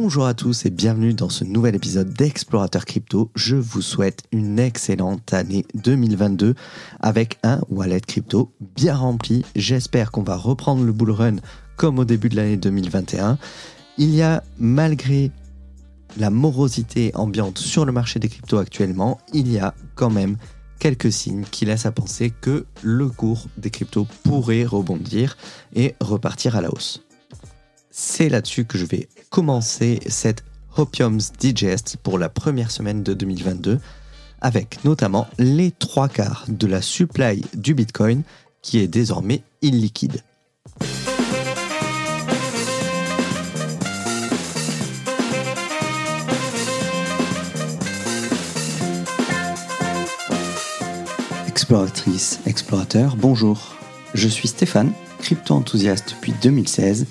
Bonjour à tous et bienvenue dans ce nouvel épisode d'Explorateur Crypto. Je vous souhaite une excellente année 2022 avec un wallet crypto bien rempli. J'espère qu'on va reprendre le bull run comme au début de l'année 2021. Il y a, malgré la morosité ambiante sur le marché des cryptos actuellement, il y a quand même quelques signes qui laissent à penser que le cours des cryptos pourrait rebondir et repartir à la hausse. C'est là-dessus que je vais commencer cette Hopium's Digest pour la première semaine de 2022 avec notamment les trois quarts de la supply du Bitcoin qui est désormais illiquide. Exploratrice, explorateur, bonjour. Je suis Stéphane, crypto-enthousiaste depuis 2016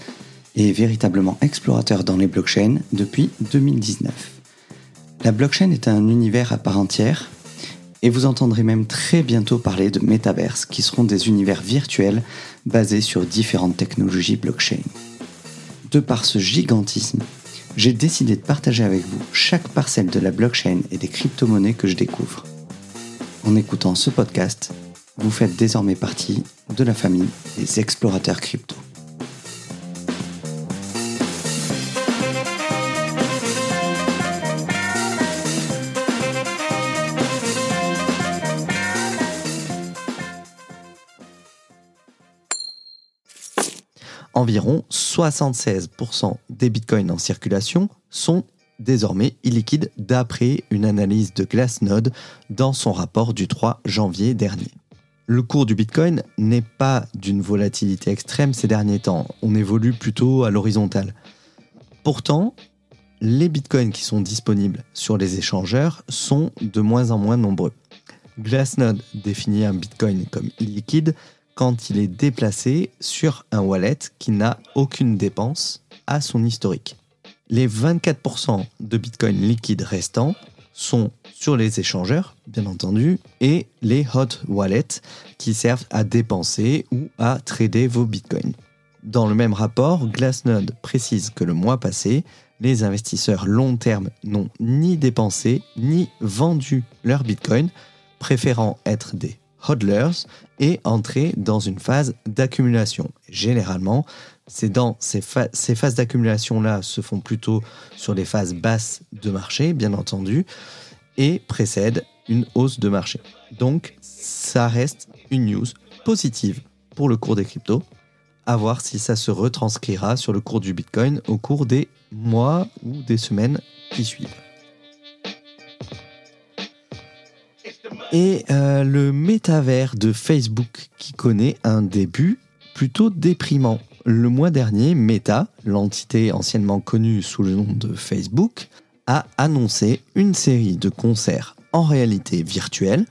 et véritablement explorateur dans les blockchains depuis 2019. La blockchain est un univers à part entière et vous entendrez même très bientôt parler de métaverses qui seront des univers virtuels basés sur différentes technologies blockchain. De par ce gigantisme, j'ai décidé de partager avec vous chaque parcelle de la blockchain et des crypto-monnaies que je découvre. En écoutant ce podcast, vous faites désormais partie de la famille des explorateurs crypto. Environ 76% des bitcoins en circulation sont désormais illiquide d'après une analyse de Glassnode dans son rapport du 3 janvier dernier. Le cours du Bitcoin n'est pas d'une volatilité extrême ces derniers temps, on évolue plutôt à l'horizontale. Pourtant, les bitcoins qui sont disponibles sur les échangeurs sont de moins en moins nombreux. Glassnode définit un bitcoin comme illiquide quand il est déplacé sur un wallet qui n'a aucune dépense à son historique. Les 24% de Bitcoin liquide restants sont sur les échangeurs, bien entendu, et les hot wallets qui servent à dépenser ou à trader vos bitcoins. Dans le même rapport, Glassnode précise que le mois passé, les investisseurs long terme n'ont ni dépensé ni vendu leurs bitcoins, préférant être des et entrer dans une phase d'accumulation. Généralement, ces phases d'accumulation-là se font plutôt sur les phases basses de marché, bien entendu, et précèdent une hausse de marché. Donc, ça reste une news positive pour le cours des cryptos, à voir si ça se retranscrira sur le cours du Bitcoin au cours des mois ou des semaines qui suivent. Et euh, le métavers de Facebook qui connaît un début plutôt déprimant. Le mois dernier, Meta, l'entité anciennement connue sous le nom de Facebook, a annoncé une série de concerts en réalité virtuelle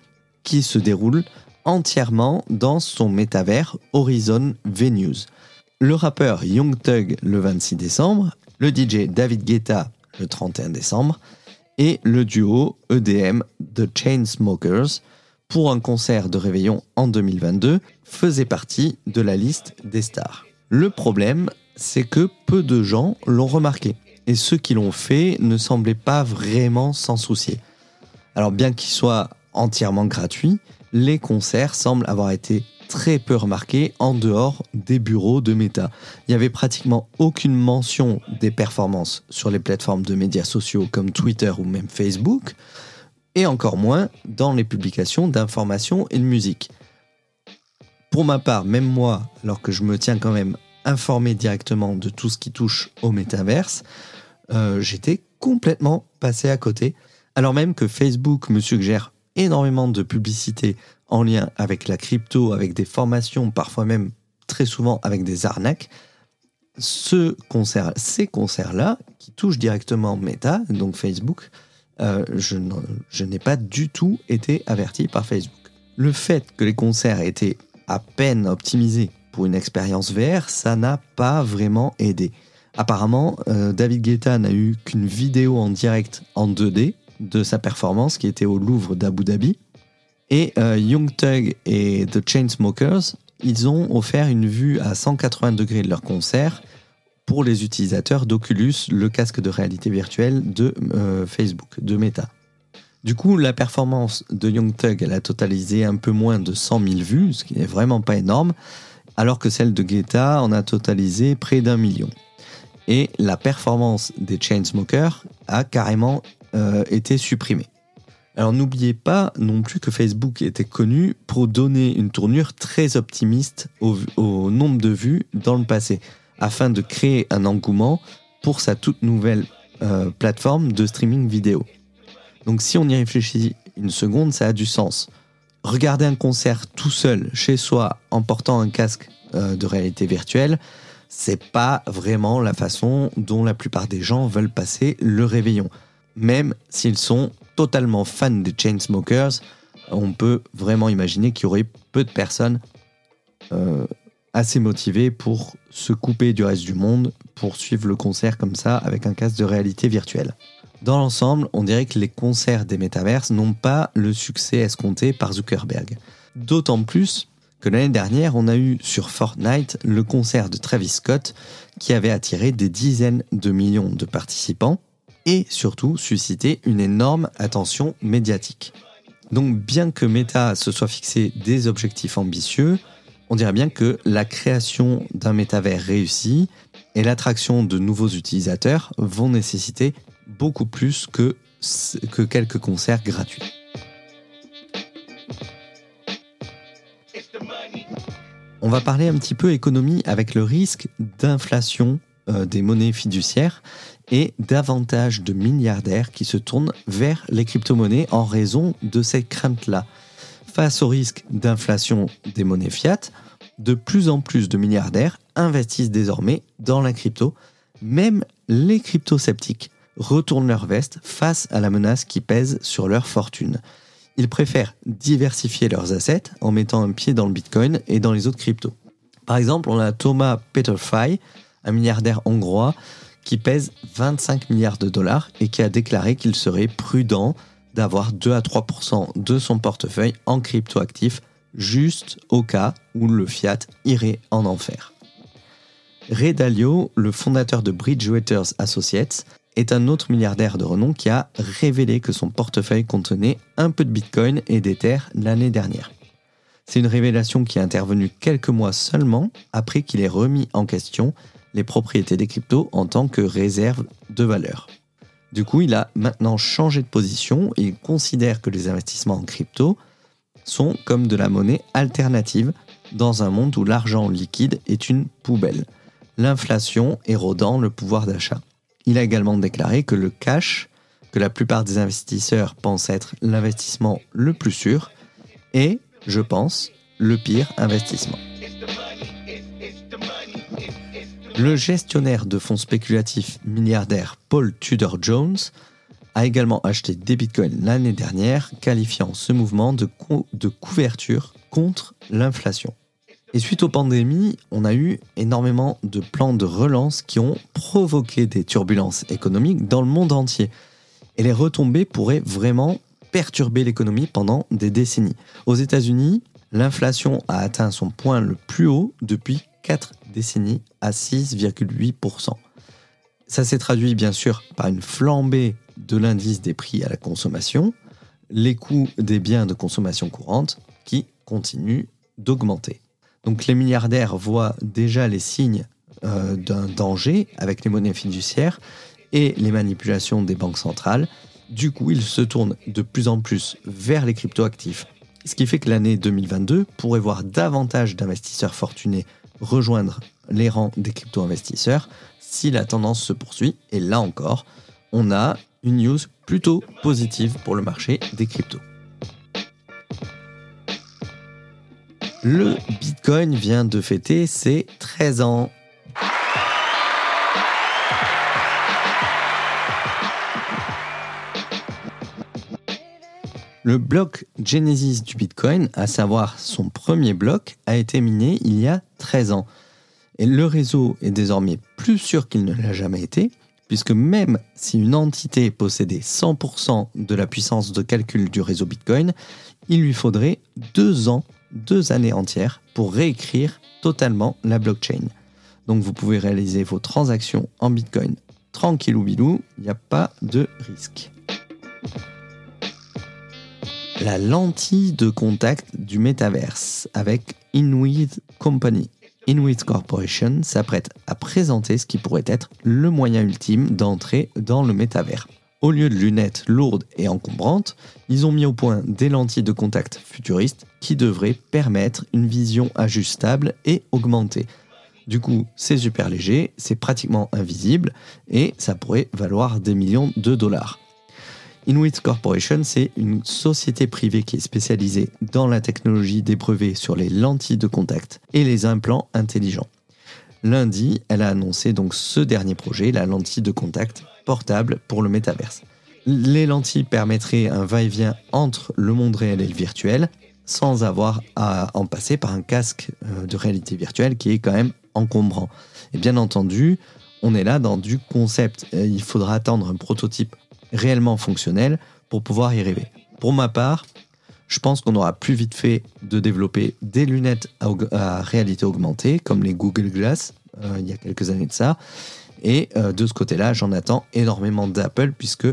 qui se déroulent entièrement dans son métavers Horizon Venues. Le rappeur Young Thug le 26 décembre, le DJ David Guetta le 31 décembre et le duo EDM The Chainsmokers pour un concert de réveillon en 2022 faisait partie de la liste des stars. Le problème, c'est que peu de gens l'ont remarqué, et ceux qui l'ont fait ne semblaient pas vraiment s'en soucier. Alors bien qu'ils soient entièrement gratuits, les concerts semblent avoir été très peu remarqués en dehors des bureaux de Meta. Il n'y avait pratiquement aucune mention des performances sur les plateformes de médias sociaux comme Twitter ou même Facebook, et encore moins dans les publications d'informations et de musique. Pour ma part, même moi, alors que je me tiens quand même informé directement de tout ce qui touche au métaverse, euh, j'étais complètement passé à côté, alors même que Facebook me suggère énormément de publicité en lien avec la crypto, avec des formations, parfois même très souvent avec des arnaques. Ces concerts-là, qui touchent directement Meta, donc Facebook, euh, je n'ai pas du tout été averti par Facebook. Le fait que les concerts étaient à peine optimisés pour une expérience VR, ça n'a pas vraiment aidé. Apparemment, euh, David Guetta n'a eu qu'une vidéo en direct en 2D de sa performance qui était au Louvre d'Abu Dhabi. Et euh, Young Thug et The Chainsmokers, ils ont offert une vue à 180 degrés de leur concert pour les utilisateurs d'Oculus, le casque de réalité virtuelle de euh, Facebook, de Meta. Du coup, la performance de Young Thug, elle a totalisé un peu moins de 100 000 vues, ce qui n'est vraiment pas énorme, alors que celle de Guetta en a totalisé près d'un million. Et la performance des Chainsmokers a carrément euh, été supprimée. Alors n'oubliez pas non plus que Facebook était connu pour donner une tournure très optimiste au, nombre de vues dans le passé, afin de créer un engouement pour sa toute nouvelle euh, plateforme de streaming vidéo. Donc si on y réfléchit une seconde, ça a du sens. Regarder un concert tout seul chez soi en portant un casque euh, de réalité virtuelle, c'est pas vraiment la façon dont la plupart des gens veulent passer le réveillon. Même s'ils sont totalement fans des Chainsmokers, on peut vraiment imaginer qu'il y aurait peu de personnes euh, assez motivées pour se couper du reste du monde, pour suivre le concert comme ça avec un casque de réalité virtuelle. Dans l'ensemble, on dirait que les concerts des métaverses n'ont pas le succès escompté par Zuckerberg. D'autant plus que l'année dernière, on a eu sur Fortnite le concert de Travis Scott qui avait attiré des dizaines de millions de participants et surtout suscité une énorme attention médiatique. Donc bien que Meta se soit fixé des objectifs ambitieux, on dirait bien que la création d'un métavers réussi et l'attraction de nouveaux utilisateurs vont nécessiter beaucoup plus que, que quelques concerts gratuits. On va parler un petit peu économie avec le risque d'inflation euh, des monnaies fiduciaires et davantage de milliardaires qui se tournent vers les crypto-monnaies en raison de ces craintes-là. Face au risque d'inflation des monnaies fiat, de plus en plus de milliardaires investissent désormais dans la crypto, même les crypto-sceptiques retournent leur veste face à la menace qui pèse sur leur fortune. Ils préfèrent diversifier leurs assets en mettant un pied dans le Bitcoin et dans les autres cryptos. Par exemple, on a Thomas Peterfy, un milliardaire hongrois qui pèse 25 milliards de dollars et qui a déclaré qu'il serait prudent d'avoir 2 à 3% de son portefeuille en crypto-actifs juste au cas où le fiat irait en enfer. Ray Dalio, le fondateur de Bridgewater Associates, est un autre milliardaire de renom qui a révélé que son portefeuille contenait un peu de Bitcoin et d'Ether l'année dernière. C'est une révélation qui est intervenue quelques mois seulement après qu'il ait remis en question les propriétés des cryptos en tant que réserve de valeur. Du coup, il a maintenant changé de position il considère que les investissements en crypto sont comme de la monnaie alternative dans un monde où l'argent liquide est une poubelle, l'inflation érodant le pouvoir d'achat. Il a également déclaré que le cash, que la plupart des investisseurs pensent être l'investissement le plus sûr, est, je pense, le pire investissement. Le gestionnaire de fonds spéculatifs milliardaire Paul Tudor Jones a également acheté des bitcoins l'année dernière, qualifiant ce mouvement de, couverture contre l'inflation. Et suite aux pandémies, on a eu énormément de plans de relance qui ont provoqué des turbulences économiques dans le monde entier. Et les retombées pourraient vraiment perturber l'économie pendant des décennies. Aux États-Unis, l'inflation a atteint son point le plus haut depuis 4 décennies à 6,8%. Ça s'est traduit bien sûr par une flambée de l'indice des prix à la consommation, les coûts des biens de consommation courante qui continuent d'augmenter. Donc les milliardaires voient déjà les signes euh, d'un danger avec les monnaies fiduciaires et les manipulations des banques centrales. Du coup, ils se tournent de plus en plus vers les cryptoactifs. Ce qui fait que l'année 2022 pourrait voir davantage d'investisseurs fortunés rejoindre les rangs des crypto-investisseurs si la tendance se poursuit. Et là encore, on a une news plutôt positive pour le marché des cryptos. Le Bitcoin vient de fêter ses 13 ans. Le bloc Genesis du Bitcoin, à savoir son premier bloc, a été miné il y a 13 ans. Et le réseau est désormais plus sûr qu'il ne l'a jamais été, puisque même si une entité possédait 100% de la puissance de calcul du réseau Bitcoin, il lui faudrait deux ans deux années entières pour réécrire totalement la blockchain. Donc vous pouvez réaliser vos transactions en Bitcoin tranquille ou bilou, il n'y a pas de risque. La lentille de contact du métaverse avec Inuit Company. Inuit Corporation s'apprête à présenter ce qui pourrait être le moyen ultime d'entrer dans le métavers. Au lieu de lunettes lourdes et encombrantes, ils ont mis au point des lentilles de contact futuristes qui devraient permettre une vision ajustable et augmentée du coup, c'est super léger, c'est pratiquement invisible et ça pourrait valoir des millions de dollars. Inuit Corporation, c'est une société privée qui est spécialisée dans la technologie des brevets sur les lentilles de contact et les implants intelligents. Lundi, elle a annoncé donc ce dernier projet, la lentille de contact portable pour le métaverse. Les lentilles permettraient un va-et-vient entre le monde réel et le virtuel sans avoir à en passer par un casque euh, de réalité virtuelle qui est quand même encombrant. Et bien entendu, on est là dans du concept. Il faudra attendre un prototype réellement fonctionnel pour pouvoir y rêver. Pour ma part, je pense qu'on aura plus vite fait de développer des lunettes à, réalité augmentée, comme les Google Glass, euh, il y a quelques années de ça. Et euh, de ce côté-là, j'en attends énormément d'Apple, puisque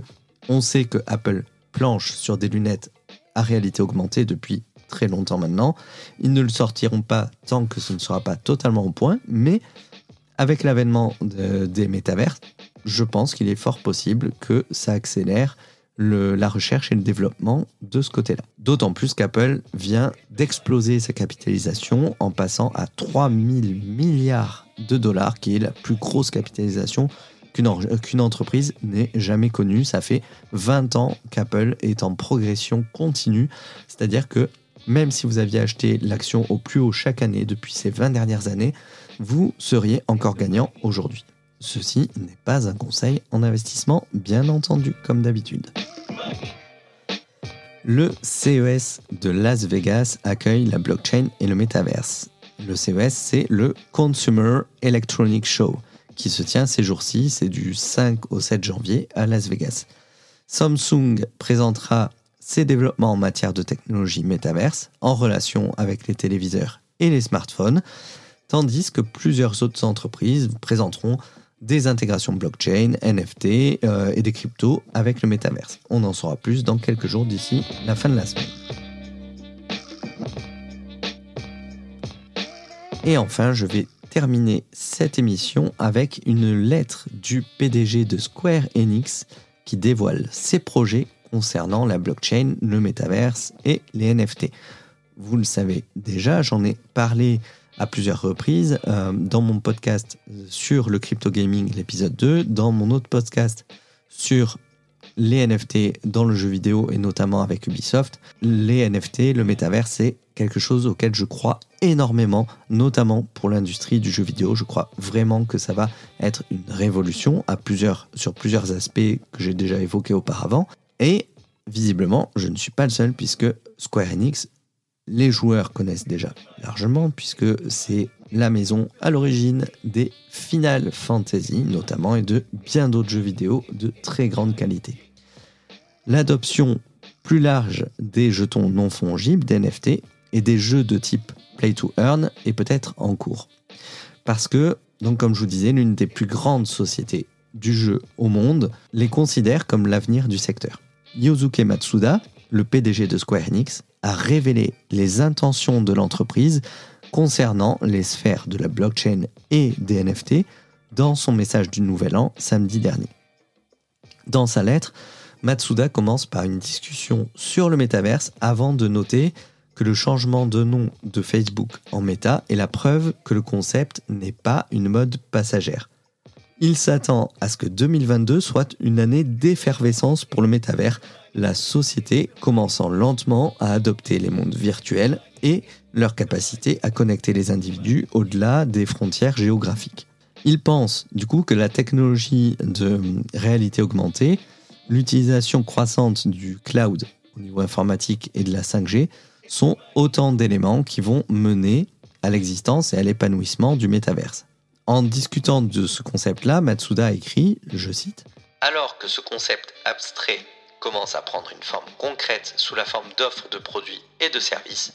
on sait que Apple planche sur des lunettes à réalité augmentée depuis très longtemps maintenant. Ils ne le sortiront pas tant que ce ne sera pas totalement au point, mais avec l'avènement des métavers, je pense qu'il est fort possible que ça accélère la recherche et le développement de ce côté-là. D'autant plus qu'Apple vient d'exploser sa capitalisation en passant à 3000 milliards de dollars, qui est la plus grosse capitalisation qu'une entreprise n'ait jamais connue. Ça fait 20 ans qu'Apple est en progression continue, c'est-à-dire que même si vous aviez acheté l'action au plus haut chaque année depuis ces 20 dernières années, vous seriez encore gagnant aujourd'hui. Ceci n'est pas un conseil en investissement, bien entendu, comme d'habitude. Le CES de Las Vegas accueille la blockchain et le metaverse. Le CES, c'est le Consumer Electronic Show, qui se tient ces jours-ci, c'est du 5 au 7 janvier à Las Vegas. Samsung présentera ses développements en matière de technologie métaverse en relation avec les téléviseurs et les smartphones, tandis que plusieurs autres entreprises présenteront des intégrations blockchain, NFT euh, et des cryptos avec le métaverse. On en saura plus dans quelques jours d'ici la fin de la semaine. Et enfin, je vais terminer cette émission avec une lettre du PDG de Square Enix qui dévoile ses projets concernant la blockchain, le métaverse et les NFT. Vous le savez déjà, j'en ai parlé à plusieurs reprises euh, dans mon podcast sur le crypto gaming, l'épisode 2, dans mon autre podcast sur les NFT dans le jeu vidéo et notamment avec Ubisoft. Les NFT, le métaverse, c'est quelque chose auquel je crois énormément, notamment pour l'industrie du jeu vidéo. Je crois vraiment que ça va être une révolution à plusieurs, sur plusieurs aspects que j'ai déjà évoqués auparavant. Et visiblement, je ne suis pas le seul puisque Square Enix, les joueurs connaissent déjà largement puisque c'est la maison à l'origine des Final Fantasy notamment et de bien d'autres jeux vidéo de très grande qualité. L'adoption plus large des jetons non fongibles, d'NFT, et des jeux de type Play to Earn est peut-être en cours. Parce que, comme je vous disais, l'une des plus grandes sociétés du jeu au monde les considère comme l'avenir du secteur. Yosuke Matsuda, le PDG de Square Enix, a révélé les intentions de l'entreprise concernant les sphères de la blockchain et des NFT dans son message du Nouvel An samedi dernier. Dans sa lettre, Matsuda commence par une discussion sur le métaverse avant de noter que le changement de nom de Facebook en Meta est la preuve que le concept n'est pas une mode passagère. Il s'attend à ce que 2022 soit une année d'effervescence pour le métavers, la société commençant lentement à adopter les mondes virtuels et leur capacité à connecter les individus au-delà des frontières géographiques. Il pense du coup que la technologie de réalité augmentée, l'utilisation croissante du cloud au niveau informatique et de la 5G sont autant d'éléments qui vont mener à l'existence et à l'épanouissement du métaverse. En discutant de ce concept-là, Matsuda écrit, je cite, Alors que ce concept abstrait commence à prendre une forme concrète sous la forme d'offres de produits et de services,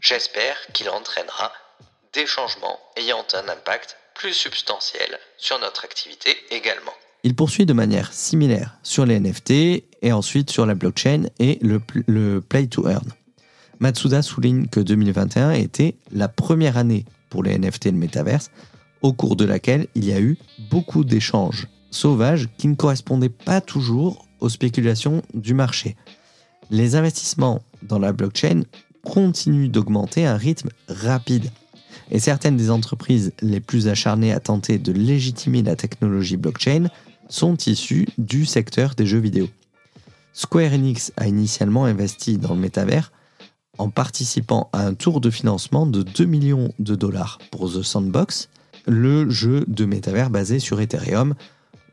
j'espère qu'il entraînera des changements ayant un impact plus substantiel sur notre activité également. Il poursuit de manière similaire sur les NFT et ensuite sur la blockchain et le, play to earn. Matsuda souligne que 2021 était la première année pour les NFT et le métaverse, au cours de laquelle il y a eu beaucoup d'échanges sauvages qui ne correspondaient pas toujours aux spéculations du marché. Les investissements dans la blockchain continuent d'augmenter à un rythme rapide. Et certaines des entreprises les plus acharnées à tenter de légitimer la technologie blockchain sont issus du secteur des jeux vidéo. Square Enix a initialement investi dans le métavers en participant à un tour de financement de 2 millions de dollars pour The Sandbox, le jeu de métavers basé sur Ethereum.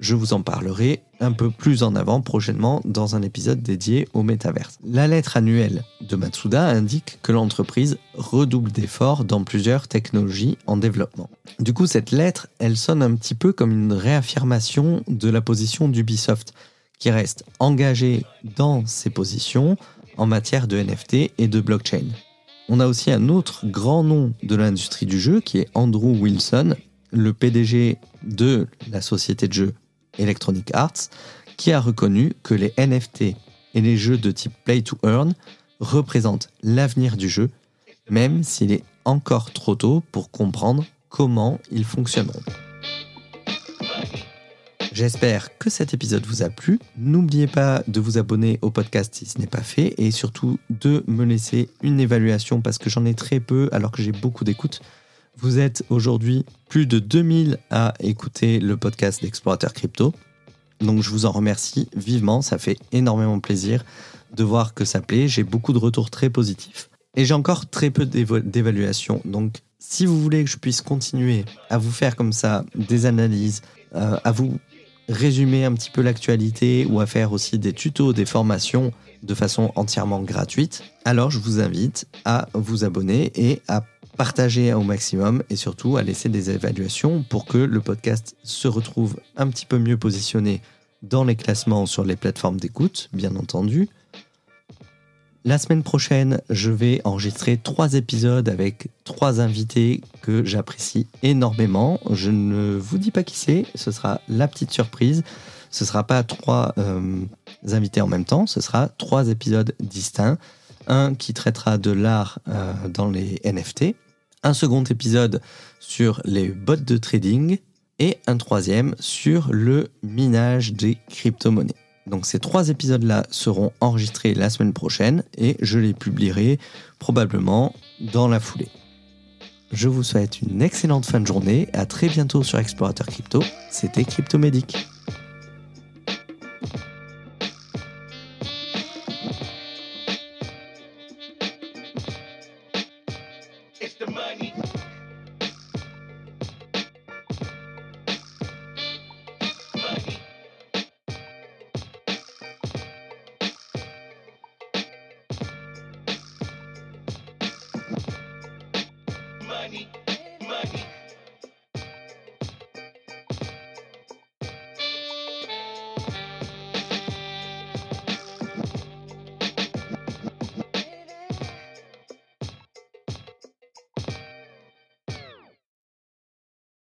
Je vous en parlerai un peu plus en avant prochainement dans un épisode dédié au métaverse. La lettre annuelle de Matsuda indique que l'entreprise redouble d'efforts dans plusieurs technologies en développement. Du coup, cette lettre, elle sonne un petit peu comme une réaffirmation de la position d'Ubisoft, qui reste engagé dans ses positions en matière de NFT et de blockchain. On a aussi un autre grand nom de l'industrie du jeu qui est Andrew Wilson, le PDG de la société de jeux Electronic Arts, qui a reconnu que les NFT et les jeux de type Play to Earn représentent l'avenir du jeu, même s'il est encore trop tôt pour comprendre comment ils fonctionneront. J'espère que cet épisode vous a plu. N'oubliez pas de vous abonner au podcast si ce n'est pas fait et surtout de me laisser une évaluation parce que j'en ai très peu alors que j'ai beaucoup d'écoute. Vous êtes aujourd'hui plus de 2000 à écouter le podcast d'Explorateur Crypto. Donc je vous en remercie vivement, ça fait énormément plaisir de voir que ça plaît. J'ai beaucoup de retours très positifs. Et j'ai encore très peu d'évaluations. Donc si vous voulez que je puisse continuer à vous faire comme ça des analyses, euh, à vous résumer un petit peu l'actualité ou à faire aussi des tutos, des formations de façon entièrement gratuite, alors je vous invite à vous abonner et à partager au maximum et surtout à laisser des évaluations pour que le podcast se retrouve un petit peu mieux positionné dans les classements sur les plateformes d'écoute, bien entendu. La semaine prochaine, je vais enregistrer trois épisodes avec trois invités que j'apprécie énormément. Je ne vous dis pas qui c'est, ce sera la petite surprise. Ce ne sera pas trois euh, invités en même temps, ce sera trois épisodes distincts. Un qui traitera de l'art euh, dans les NFT, un second épisode sur les bots de trading et un troisième sur le minage des crypto-monnaies. Donc ces trois épisodes-là seront enregistrés la semaine prochaine et je les publierai probablement dans la foulée. Je vous souhaite une excellente fin de journée, à très bientôt sur Explorateur Crypto, c'était Cryptomédic. The money.